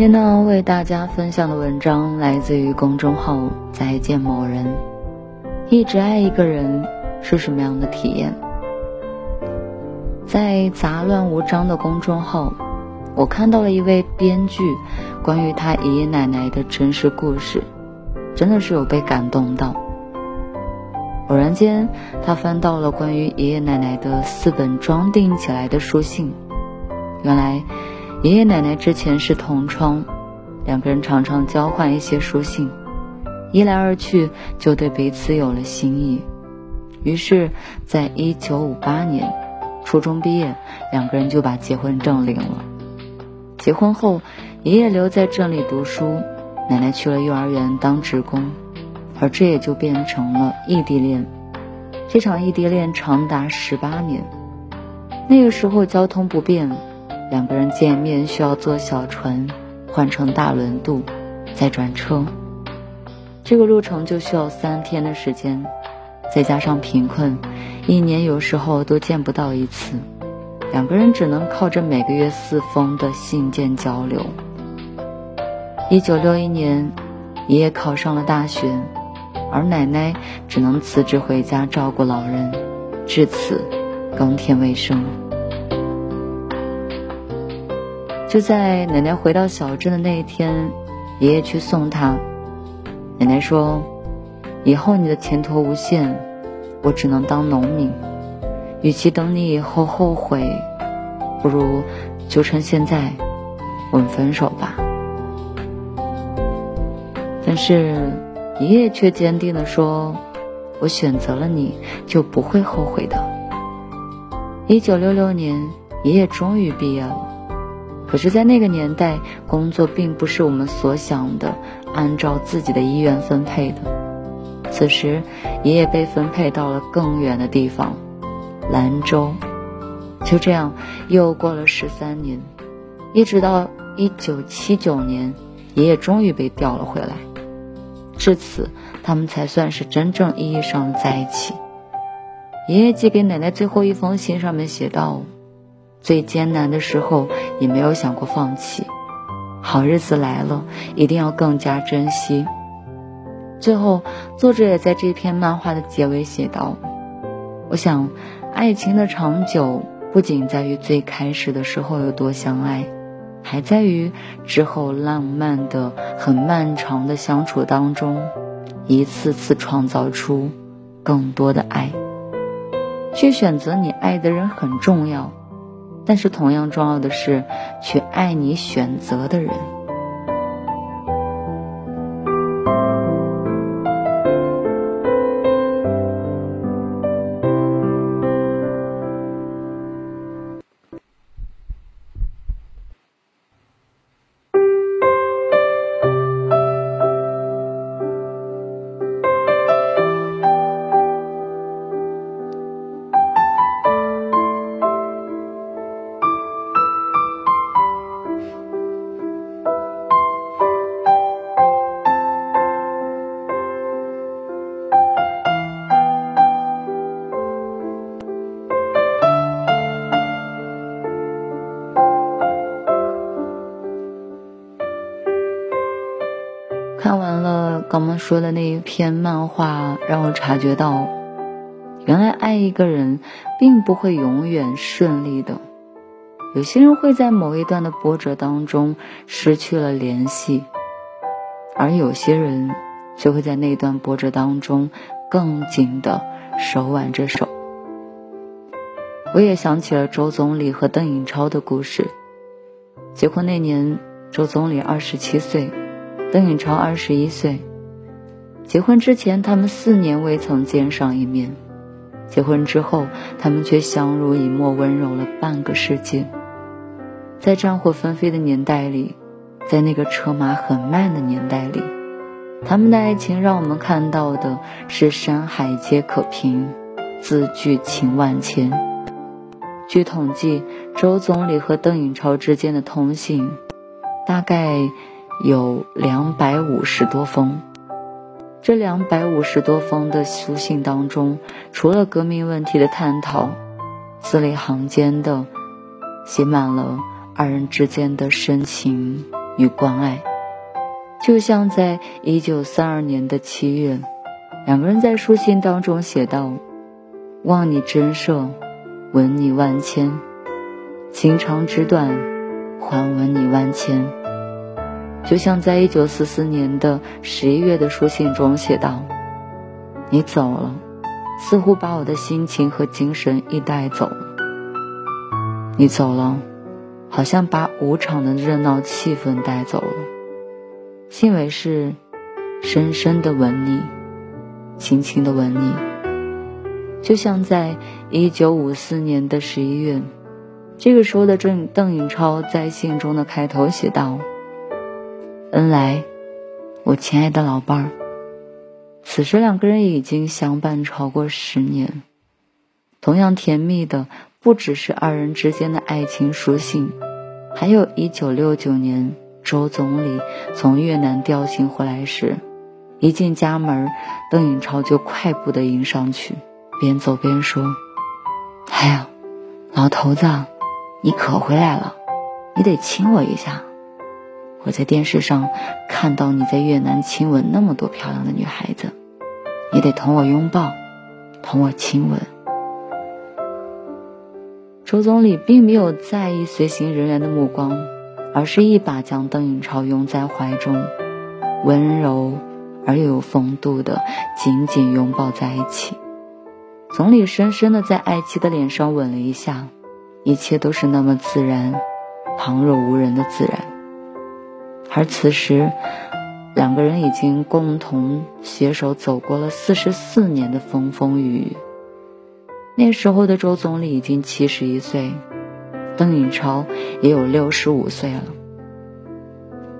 今天呢，为大家分享的文章来自于公众号“再见某人”。一直爱一个人是什么样的体验？在杂乱无章的公众号，我看到了一位编剧关于他爷爷奶奶的真实故事，真的是有被感动到。偶然间，他翻到了关于爷爷奶奶的四本装订起来的书信，原来。爷爷奶奶之前是同窗，两个人常常交换一些书信，一来二去就对彼此有了心意。于是，在一九五八年，初中毕业，两个人就把结婚证领了。结婚后，爷爷留在镇里读书，奶奶去了幼儿园当职工，而这也就变成了异地恋。这场异地恋长达十八年。那个时候交通不便。两个人见面需要坐小船换乘大轮渡，再转车，这个路程就需要三天的时间，再加上贫困，一年有时候都见不到一次，两个人只能靠着每个月四封的信件交流。一九六一年，爷爷考上了大学，而奶奶只能辞职回家照顾老人，至此耕田为生。就在奶奶回到小镇的那一天，爷爷去送她。奶奶说：“以后你的前途无限，我只能当农民。与其等你以后后悔，不如就趁现在，我们分手吧。”但是爷爷却坚定地说：“我选择了你，就不会后悔的。”一九六六年，爷爷终于毕业了。可是，在那个年代，工作并不是我们所想的按照自己的意愿分配的。此时，爷爷被分配到了更远的地方——兰州。就这样，又过了十三年，一直到一九七九年，爷爷终于被调了回来。至此，他们才算是真正意义上的在一起。爷爷寄给奶奶最后一封信，上面写道。最艰难的时候也没有想过放弃，好日子来了一定要更加珍惜。最后，作者也在这篇漫画的结尾写道：“我想，爱情的长久不仅在于最开始的时候有多相爱，还在于之后浪漫的、很漫长的相处当中，一次次创造出更多的爱。去选择你爱的人很重要。”但是，同样重要的是，去爱你选择的人。说的那一篇漫画，让我察觉到，原来爱一个人并不会永远顺利的。有些人会在某一段的波折当中失去了联系，而有些人却会在那段波折当中更紧的手挽着手。我也想起了周总理和邓颖超的故事。结婚那年，周总理二十七岁。邓颖超二十一岁，结婚之前他们四年未曾见上一面。结婚之后，他们却相濡以沫、温柔了半个世纪。在战火纷飞的年代里，在那个车马很慢的年代里，他们的爱情让我们看到的是山海皆可平，字句情万千。据统计，周总理和邓颖超之间的通信大概有两百五十多封。这两百五十多封的书信当中，除了革命问题的探讨，字里行间的写满了二人之间的深情与关爱。就像在一九三二年的七月，两个人在书信当中写道：“望你珍摄，闻你万千，情长纸短，还闻你万千。”就像在一九四四年的十一月的书信中写道：“你走了，似乎把我的心情和精神一带走了。你走了，好像把舞场的热闹气氛带走了。信尾是深深的吻你，轻轻的吻你。就像在一九五四年的十一月，这个时候的郑邓颖超在信中的开头写道。”恩来，我亲爱的老伴儿。此时两个人已经相伴超过十年，同样甜蜜的不只是二人之间的爱情书信，还有一九六九年周总理从越南调行回来时，一进家门，邓颖超就快步的迎上去，边走边说：“哎呀，老头子，你可回来了，你得亲我一下。”我在电视上看到你在越南亲吻那么多漂亮的女孩子，你得同我拥抱，同我亲吻。周总理并没有在意随行人员的目光，而是一把将邓颖超拥在怀中，温柔而又有风度的紧紧拥抱在一起。总理深深的在爱妻的脸上吻了一下，一切都是那么自然，旁若无人的自然。而此时，两个人已经共同携手走过了四十四年的风风雨雨。那时候的周总理已经七十一岁，邓颖超也有六十五岁了。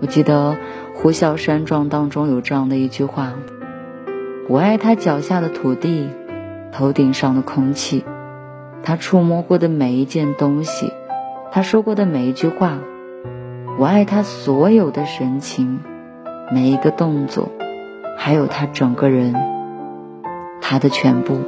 我记得《呼啸山庄》当中有这样的一句话：“我爱他脚下的土地，头顶上的空气，他触摸过的每一件东西，他说过的每一句话。”我爱他所有的神情，每一个动作，还有他整个人，他的全部。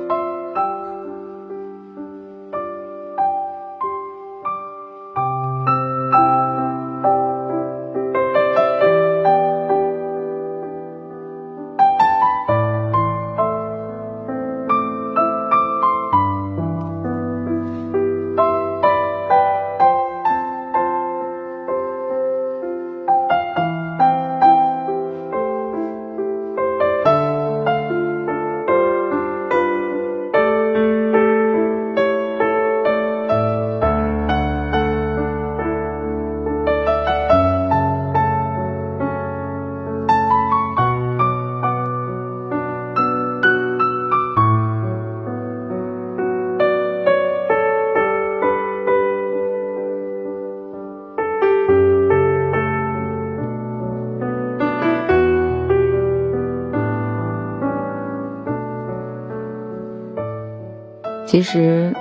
其实，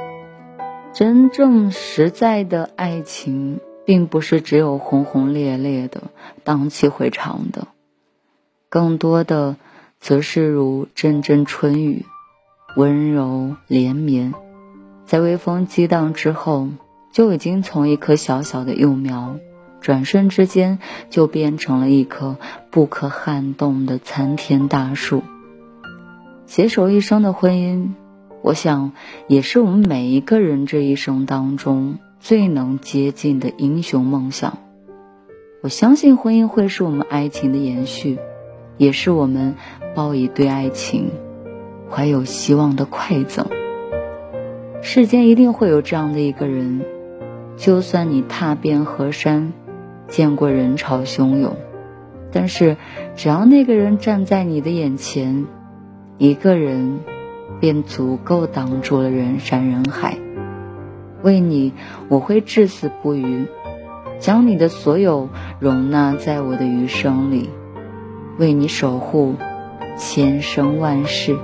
真正实在的爱情，并不是只有轰轰烈烈的、荡气回肠的，更多的，则是如阵阵春雨，温柔连绵，在微风激荡之后，就已经从一棵小小的幼苗，转瞬之间就变成了一棵不可撼动的参天大树。携手一生的婚姻。我想，也是我们每一个人这一生当中最能接近的英雄梦想。我相信婚姻会是我们爱情的延续，也是我们报以对爱情怀有希望的馈赠。世间一定会有这样的一个人，就算你踏遍河山，见过人潮汹涌，但是只要那个人站在你的眼前，一个人。便足够挡住了人山人海。为你我会至死不渝将你的所有容纳在我的余生里。为你守护千生万世。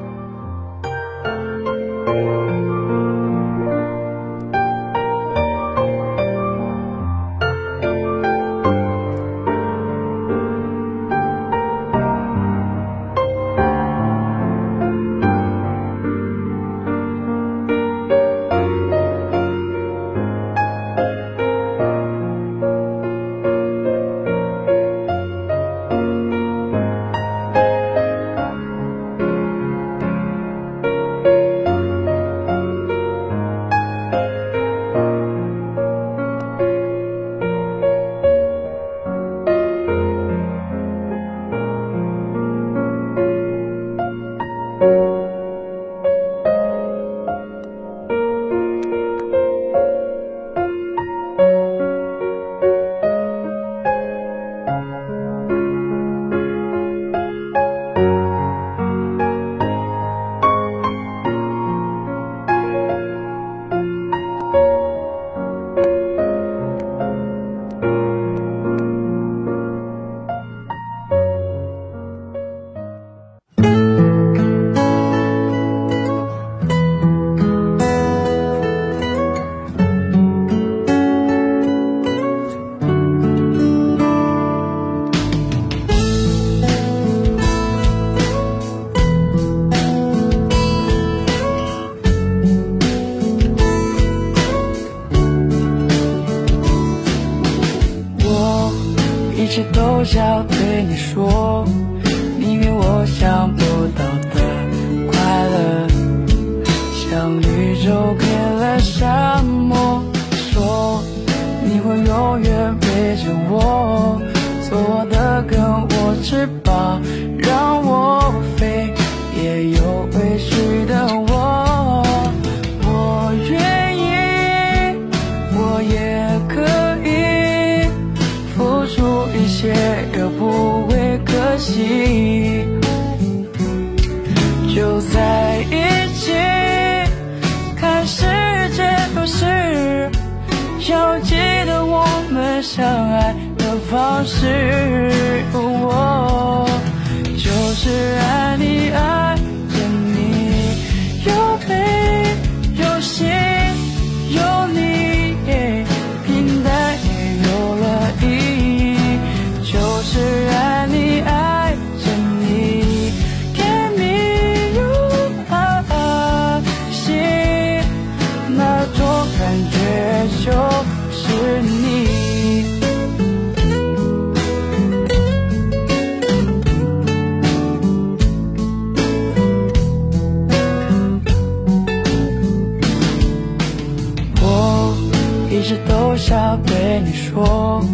我想对你说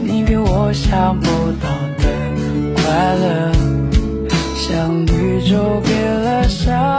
你给我想不到的快乐。像绿洲给了沙